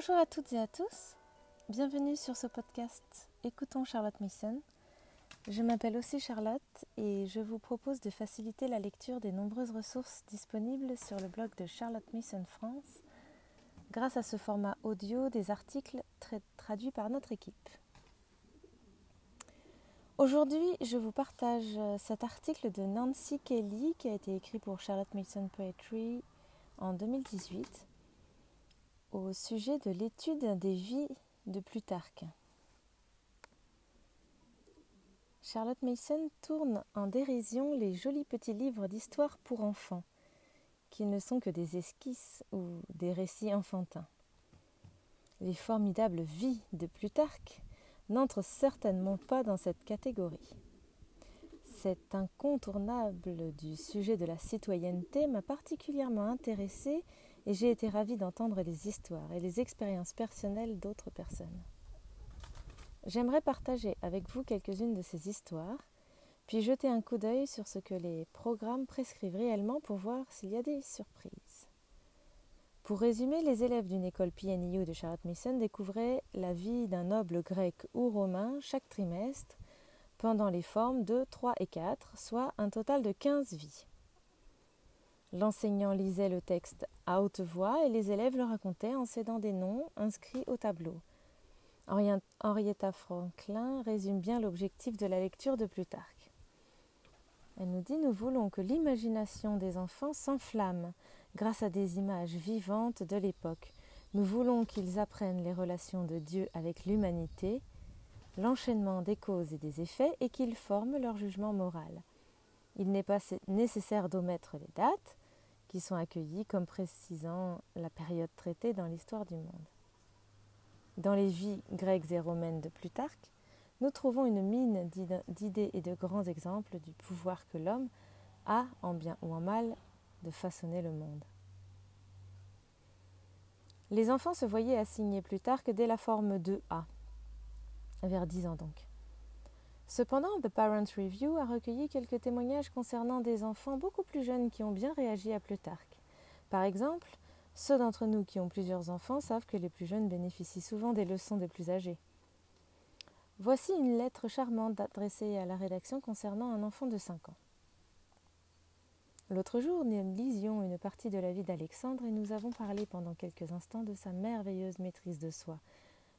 Bonjour à toutes et à tous, bienvenue sur ce podcast Écoutons Charlotte Mason. Je m'appelle aussi Charlotte et je vous propose de faciliter la lecture des nombreuses ressources disponibles sur le blog de Charlotte Mason France grâce à ce format audio des articles traduits par notre équipe. Aujourd'hui, je vous partage cet article de Nancy Kelly qui a été écrit pour Charlotte Mason Poetry en 2018 au sujet de l'étude des vies de Plutarque. Charlotte Mason tourne en dérision les jolis petits livres d'histoire pour enfants, qui ne sont que des esquisses ou des récits enfantins. Les formidables vies de Plutarque n'entrent certainement pas dans cette catégorie. Cet incontournable du sujet de la citoyenneté m'a particulièrement intéressée et j'ai été ravie d'entendre les histoires et les expériences personnelles d'autres personnes. J'aimerais partager avec vous quelques-unes de ces histoires, puis jeter un coup d'œil sur ce que les programmes prescrivent réellement pour voir s'il y a des surprises. Pour résumer, les élèves d'une école PNIU de Charlotte Mason découvraient la vie d'un noble grec ou romain chaque trimestre pendant les formes 2, 3 et 4, soit un total de 15 vies. L'enseignant lisait le texte à haute voix et les élèves le racontaient en cédant des noms inscrits au tableau. Henrietta Franklin résume bien l'objectif de la lecture de Plutarque. Elle nous dit Nous voulons que l'imagination des enfants s'enflamme grâce à des images vivantes de l'époque. Nous voulons qu'ils apprennent les relations de Dieu avec l'humanité, l'enchaînement des causes et des effets, et qu'ils forment leur jugement moral. Il n'est pas nécessaire d'omettre les dates, qui sont accueillis comme précisant la période traitée dans l'histoire du monde. Dans les vies grecques et romaines de Plutarque, nous trouvons une mine d'idées et de grands exemples du pouvoir que l'homme a, en bien ou en mal, de façonner le monde. Les enfants se voyaient assigner Plutarque dès la forme 2A, vers 10 ans donc. Cependant, The Parent Review a recueilli quelques témoignages concernant des enfants beaucoup plus jeunes qui ont bien réagi à Plutarque. Par exemple, ceux d'entre nous qui ont plusieurs enfants savent que les plus jeunes bénéficient souvent des leçons des plus âgés. Voici une lettre charmante adressée à la rédaction concernant un enfant de 5 ans. L'autre jour, nous lisions une partie de la vie d'Alexandre et nous avons parlé pendant quelques instants de sa merveilleuse maîtrise de soi,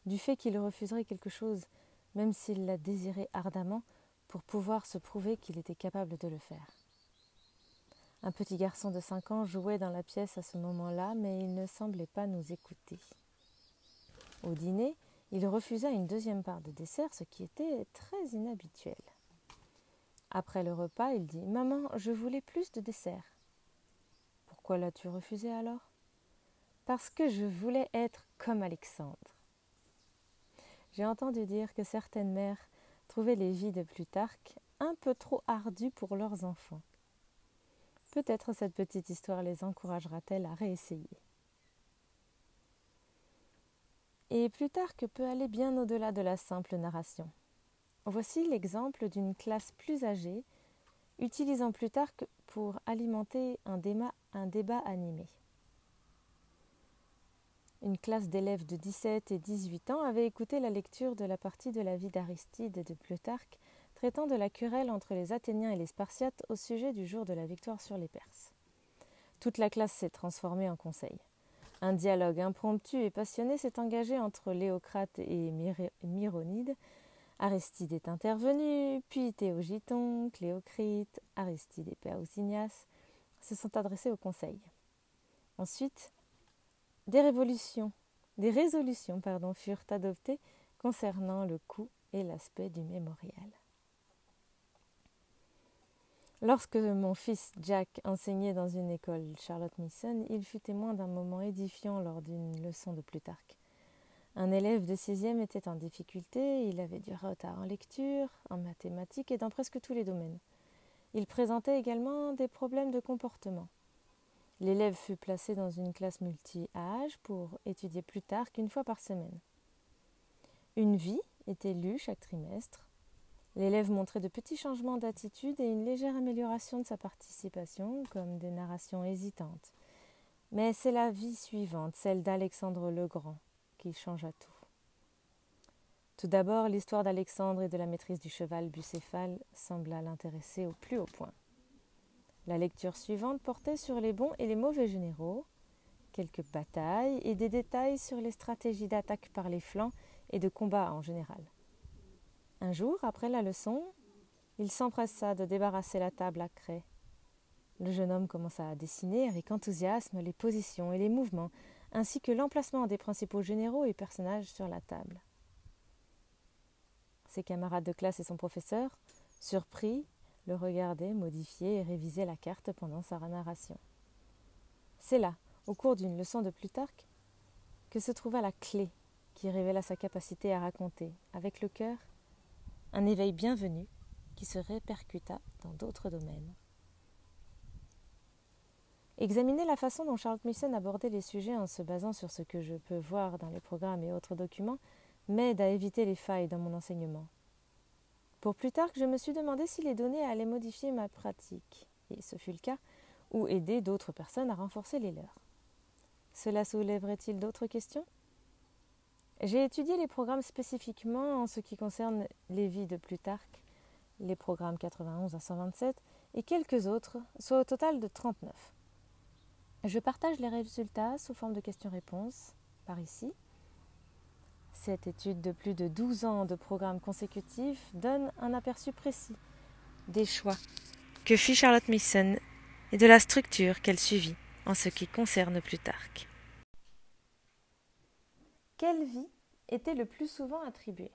du fait qu'il refuserait quelque chose même s'il la désirait ardemment, pour pouvoir se prouver qu'il était capable de le faire. Un petit garçon de cinq ans jouait dans la pièce à ce moment-là, mais il ne semblait pas nous écouter. Au dîner, il refusa une deuxième part de dessert, ce qui était très inhabituel. Après le repas, il dit Maman, je voulais plus de dessert. Pourquoi l'as-tu refusé alors Parce que je voulais être comme Alexandre. J'ai entendu dire que certaines mères trouvaient les vies de Plutarque un peu trop ardues pour leurs enfants. Peut-être cette petite histoire les encouragera-t-elle à réessayer. Et Plutarque peut aller bien au-delà de la simple narration. Voici l'exemple d'une classe plus âgée utilisant Plutarque pour alimenter un débat, un débat animé. Une classe d'élèves de 17 et 18 ans avait écouté la lecture de la partie de la vie d'Aristide et de Plutarque traitant de la querelle entre les Athéniens et les Spartiates au sujet du jour de la victoire sur les Perses. Toute la classe s'est transformée en conseil. Un dialogue impromptu et passionné s'est engagé entre Léocrate et Myronide. Aristide est intervenu, puis Théogiton, Cléocrite, Aristide et Pausinias se sont adressés au conseil. Ensuite, des révolutions, des résolutions pardon, furent adoptées concernant le coût et l'aspect du mémorial. Lorsque mon fils Jack enseignait dans une école Charlotte Mason, il fut témoin d'un moment édifiant lors d'une leçon de Plutarque. Un élève de sixième était en difficulté, il avait du retard en lecture, en mathématiques et dans presque tous les domaines. Il présentait également des problèmes de comportement. L'élève fut placé dans une classe multi-âge pour étudier plus tard qu'une fois par semaine. Une vie était lue chaque trimestre. L'élève montrait de petits changements d'attitude et une légère amélioration de sa participation, comme des narrations hésitantes. Mais c'est la vie suivante, celle d'Alexandre le Grand, qui changea tout. Tout d'abord, l'histoire d'Alexandre et de la maîtrise du cheval bucéphale sembla l'intéresser au plus haut point. La lecture suivante portait sur les bons et les mauvais généraux, quelques batailles et des détails sur les stratégies d'attaque par les flancs et de combat en général. Un jour, après la leçon, il s'empressa de débarrasser la table à craie. Le jeune homme commença à dessiner avec enthousiasme les positions et les mouvements, ainsi que l'emplacement des principaux généraux et personnages sur la table. Ses camarades de classe et son professeur, surpris, le regardaient modifier et réviser la carte pendant sa narration. C'est là, au cours d'une leçon de Plutarque, que se trouva la clé qui révéla sa capacité à raconter, avec le cœur, un éveil bienvenu qui se répercuta dans d'autres domaines. Examiner la façon dont Charles Mason abordait les sujets en se basant sur ce que je peux voir dans les programmes et autres documents m'aide à éviter les failles dans mon enseignement. Pour plus je me suis demandé si les données allaient modifier ma pratique, et ce fut le cas, ou aider d'autres personnes à renforcer les leurs. Cela soulèverait-il d'autres questions? J'ai étudié les programmes spécifiquement en ce qui concerne les vies de Plutarque, les programmes 91 à 127 et quelques autres, soit au total de 39. Je partage les résultats sous forme de questions-réponses par ici. Cette étude de plus de 12 ans de programmes consécutifs donne un aperçu précis des choix que fit Charlotte Mason et de la structure qu'elle suivit en ce qui concerne Plutarque. Quelle vie était le plus souvent attribuée?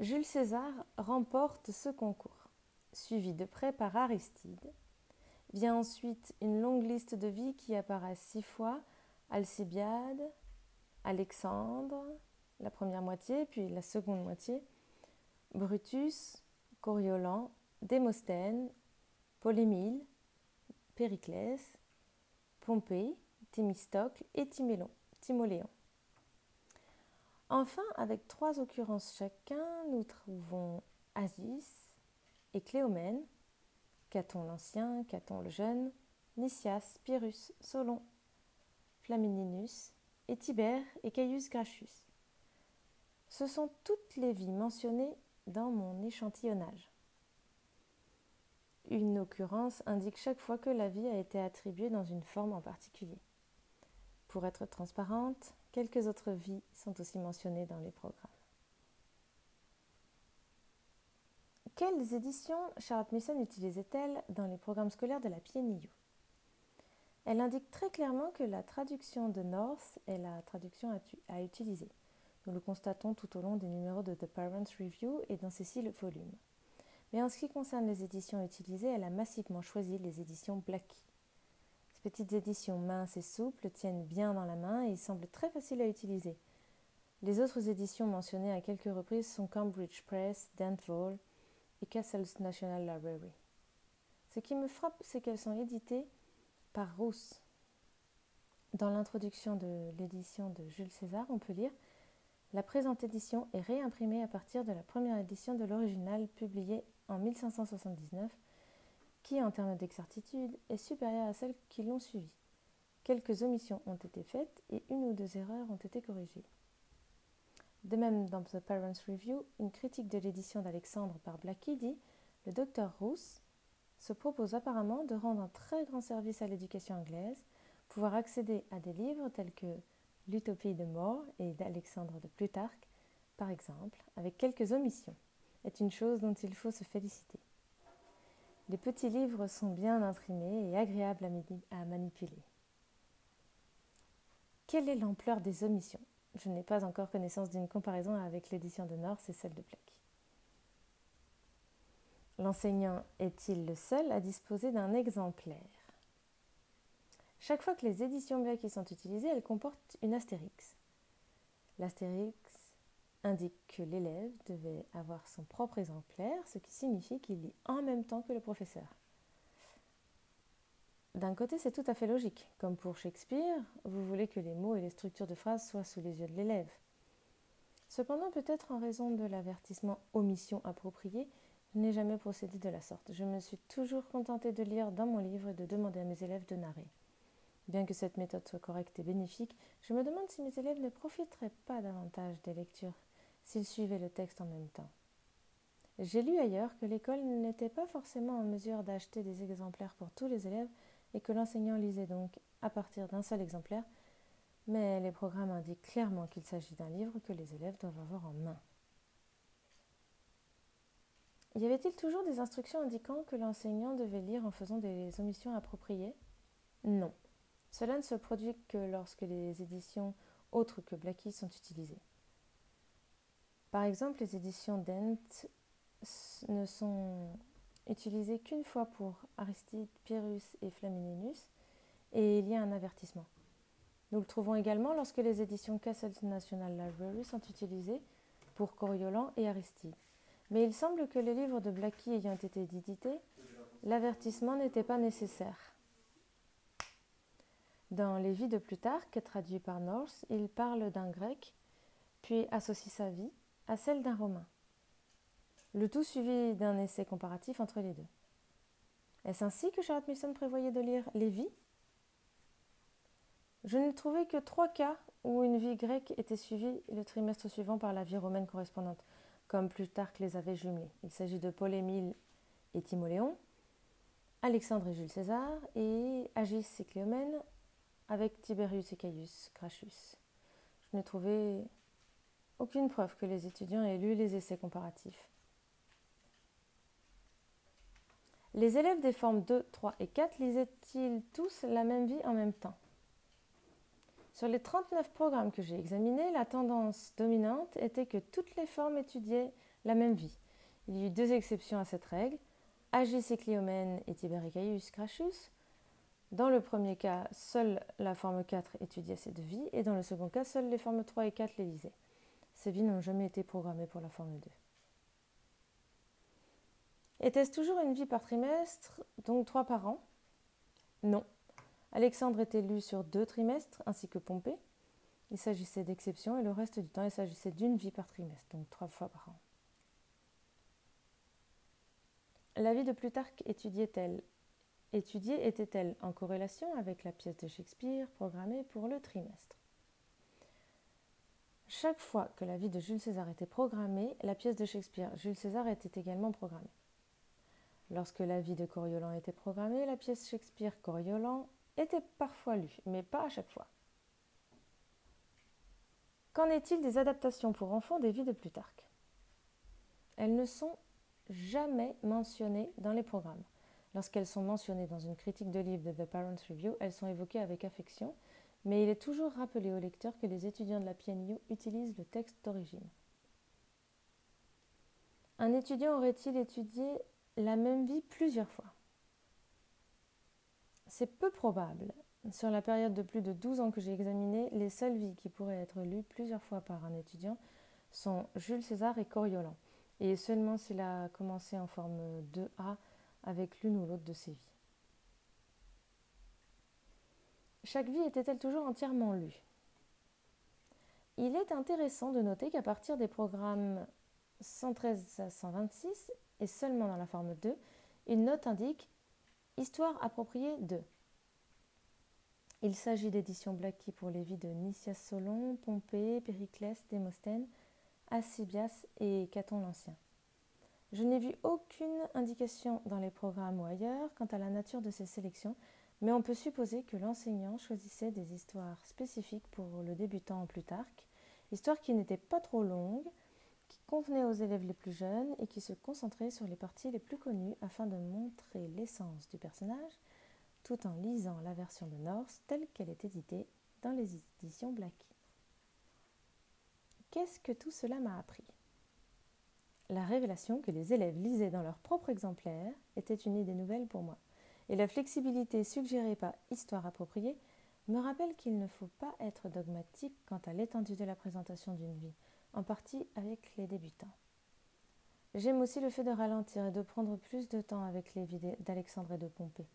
Jules César remporte ce concours, suivi de près par Aristide. Vient ensuite une longue liste de vies qui apparaît six fois Alcibiade, Alexandre, la première moitié, puis la seconde moitié, Brutus, Coriolan, Démosthène, Polémile, Périclès, Pompée, Thémistocle et Timoléon. Enfin, avec trois occurrences chacun, nous trouvons Asis et Cléomène, Caton l'Ancien, Caton le Jeune, Nicias, Pyrrhus, Solon, Flamininus et Tibère et Caius Gracchus. Ce sont toutes les vies mentionnées dans mon échantillonnage. Une occurrence indique chaque fois que la vie a été attribuée dans une forme en particulier. Pour être transparente, quelques autres vies sont aussi mentionnées dans les programmes. Quelles éditions Charlotte Mason utilisait-elle dans les programmes scolaires de la PNIU elle indique très clairement que la traduction de North est la traduction à, utiliser. Nous le constatons tout au long des numéros de The Parents Review et dans ces six volumes. Mais en ce qui concerne les éditions utilisées, elle a massivement choisi les éditions Blackie. Ces petites éditions minces et souples tiennent bien dans la main et semblent très faciles à utiliser. Les autres éditions mentionnées à quelques reprises sont Cambridge Press, Dentville et Castle's National Library. Ce qui me frappe, c'est qu'elles sont éditées par Rousse. Dans l'introduction de l'édition de Jules César, on peut lire La présente édition est réimprimée à partir de la première édition de l'original publiée en 1579, qui, en termes d'exactitude, est supérieure à celles qui l'ont suivie. Quelques omissions ont été faites et une ou deux erreurs ont été corrigées. De même, dans The Parents Review, une critique de l'édition d'Alexandre par Blackie dit Le docteur Rousse se propose apparemment de rendre un très grand service à l'éducation anglaise, pouvoir accéder à des livres tels que L'Utopie de More et d'Alexandre de Plutarque, par exemple, avec quelques omissions, est une chose dont il faut se féliciter. Les petits livres sont bien imprimés et agréables à, manipuler. Quelle est l'ampleur des omissions? Je n'ai pas encore connaissance d'une comparaison avec l'édition de North et celle de Plaque. L'enseignant est-il le seul à disposer d'un exemplaire? Chaque fois que les éditions Blackie sont utilisées, elles comportent une astérix. L'astérix indique que l'élève devait avoir son propre exemplaire, ce qui signifie qu'il lit en même temps que le professeur. D'un côté, c'est tout à fait logique. Comme pour Shakespeare, vous voulez que les mots et les structures de phrases soient sous les yeux de l'élève. Cependant, peut-être en raison de l'avertissement omission appropriée, je n'ai jamais procédé de la sorte. Je me suis toujours contentée de lire dans mon livre et de demander à mes élèves de narrer. Bien que cette méthode soit correcte et bénéfique, je me demande si mes élèves ne profiteraient pas davantage des lectures s'ils suivaient le texte en même temps. J'ai lu ailleurs que l'école n'était pas forcément en mesure d'acheter des exemplaires pour tous les élèves et que l'enseignant lisait donc à partir d'un seul exemplaire, mais les programmes indiquent clairement qu'il s'agit d'un livre que les élèves doivent avoir en main. Y avait-il toujours des instructions indiquant que l'enseignant devait lire en faisant des omissions appropriées? Non. Cela ne se produit que lorsque les éditions autres que Blackie sont utilisées. Par exemple, les éditions Dent ne sont utilisées qu'une fois pour Aristide, Pyrrhus et Flamininus, et il y a un avertissement. Nous le trouvons également lorsque les éditions Castle National Library sont utilisées pour Coriolan et Aristide. Mais il semble que les livres de Blackie ayant été édités, l'avertissement n'était pas nécessaire. Dans Les Vies de Plutarque, traduit par North, il parle d'un grec, puis associe sa vie à celle d'un romain. Le tout suivi d'un essai comparatif entre les deux. Est-ce ainsi que Charlotte Mason prévoyait de lire Les Vies? Je n'ai trouvé que trois cas où une vie grecque était suivie le trimestre suivant par la vie romaine correspondante comme Plutarque les avait jumelés. Il s'agit de Paul-Émile et Timoléon, Alexandre et Jules César, et Agis et Cléomène avec Tiberius et Caius Gracchus. Je n'ai trouvé aucune preuve que les étudiants aient lu les essais comparatifs. Les élèves des formes 2, 3 et 4 lisaient-ils tous la même vie en même temps? Sur les 39 programmes que j'ai examinés, la tendance dominante était que toutes les formes étudiaient la même vie. Il y eut deux exceptions à cette règle, Agis et Cliomène et Tibericaius Crachus. Dans le premier cas, seule la forme 4 étudiait ces deux vies, et dans le second cas, seules les formes 3 et 4 les lisaient. Ces vies n'ont jamais été programmées pour la forme 2. Était-ce toujours une vie par trimestre, donc 3 par an? Non, Alexandre était lu sur deux trimestres, ainsi que Pompée. Il s'agissait d'exceptions et le reste du temps, il s'agissait d'une vie par trimestre, donc trois fois par an. La vie de Plutarque étudiait-elle Étudiée était-elle en corrélation avec la pièce de Shakespeare programmée pour le trimestre? Chaque fois que la vie de Jules César était programmée, la pièce de Shakespeare Jules César était également programmée. Lorsque la vie de Coriolan était programmée, la pièce Shakespeare Coriolan était parfois lu, mais pas à chaque fois. Qu'en est-il des adaptations pour enfants des vies de Plutarque? Elles ne sont jamais mentionnées dans les programmes. Lorsqu'elles sont mentionnées dans une critique de livre de The Parents Review, elles sont évoquées avec affection, mais il est toujours rappelé au lecteur que les étudiants de la PNU utilisent le texte d'origine. Un étudiant aurait-il étudié la même vie plusieurs fois? C'est peu probable. Sur la période de plus de 12 ans que j'ai examiné, les seules vies qui pourraient être lues plusieurs fois par un étudiant sont Jules César et Coriolan, et seulement s'il a commencé en forme 2A avec l'une ou l'autre de ces vies. Chaque vie était-elle toujours entièrement lue? Il est intéressant de noter qu'à partir des programmes 113 à 126, et seulement dans la forme 2, une note indique Histoire appropriée de. Il s'agit d'éditions Blackie pour les vies de Nicias Solon, Pompée, Périclès, Démosthène, Alcibias et Caton l'Ancien. Je n'ai vu aucune indication dans les programmes ou ailleurs quant à la nature de ces sélections, mais on peut supposer que l'enseignant choisissait des histoires spécifiques pour le débutant en Plutarque, histoires qui n'étaient pas trop longues, convenait aux élèves les plus jeunes et qui se concentrait sur les parties les plus connues afin de montrer l'essence du personnage tout en lisant la version de Norse telle qu'elle est éditée dans les éditions Blackie. Qu'est-ce que tout cela m'a appris? La révélation que les élèves lisaient dans leur propre exemplaire était une idée nouvelle pour moi, et la flexibilité suggérée par Histoire appropriée me rappelle qu'il ne faut pas être dogmatique quant à l'étendue de la présentation d'une vie, en partie avec les débutants. J'aime aussi le fait de ralentir et de prendre plus de temps avec les vies d'Alexandre et de Pompée.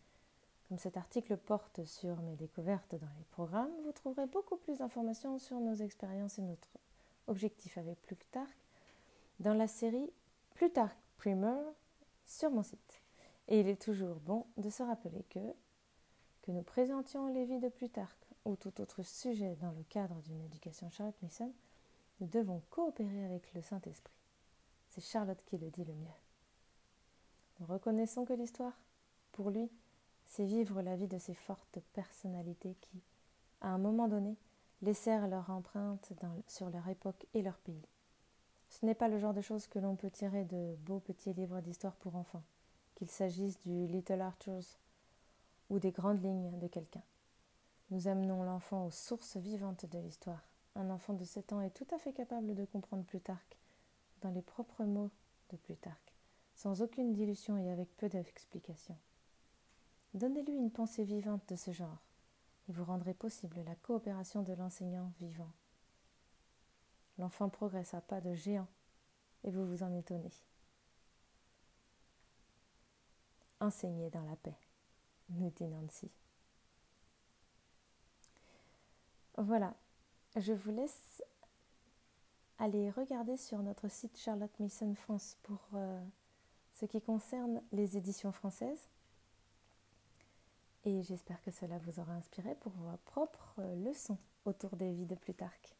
Comme cet article porte sur mes découvertes dans les programmes, vous trouverez beaucoup plus d'informations sur nos expériences et notre objectif avec Plutarque dans la série Plutarque Primer sur mon site. Et il est toujours bon de se rappeler que Que nous présentions les vies de Plutarque ou tout autre sujet dans le cadre d'une éducation Charlotte Mason, nous devons coopérer avec le Saint-Esprit. C'est Charlotte qui le dit le mieux. Nous reconnaissons que l'histoire, pour lui, c'est vivre la vie de ces fortes personnalités qui, à un moment donné, laissèrent leur empreinte sur leur époque et leur pays. Ce n'est pas le genre de choses que l'on peut tirer de beaux petits livres d'histoire pour enfants, qu'il s'agisse du Little Arthurs ou des grandes lignes de quelqu'un. Nous amenons l'enfant aux sources vivantes de l'histoire. Un enfant de 7 ans est tout à fait capable de comprendre Plutarque dans les propres mots de Plutarque, sans aucune dilution et avec peu d'explications. Donnez-lui une pensée vivante de ce genre, et vous rendrez possible la coopération de l'enseignant vivant. L'enfant progresse à pas de géant, et vous vous en étonnez. Enseignez dans la paix, nous dit Nancy. Voilà, je vous laisse aller regarder sur notre site Charlotte Mason France pour euh, ce qui concerne les éditions françaises. Et j'espère que cela vous aura inspiré pour vos propres leçons autour des vies de Plutarque.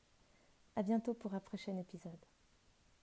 À bientôt pour un prochain épisode.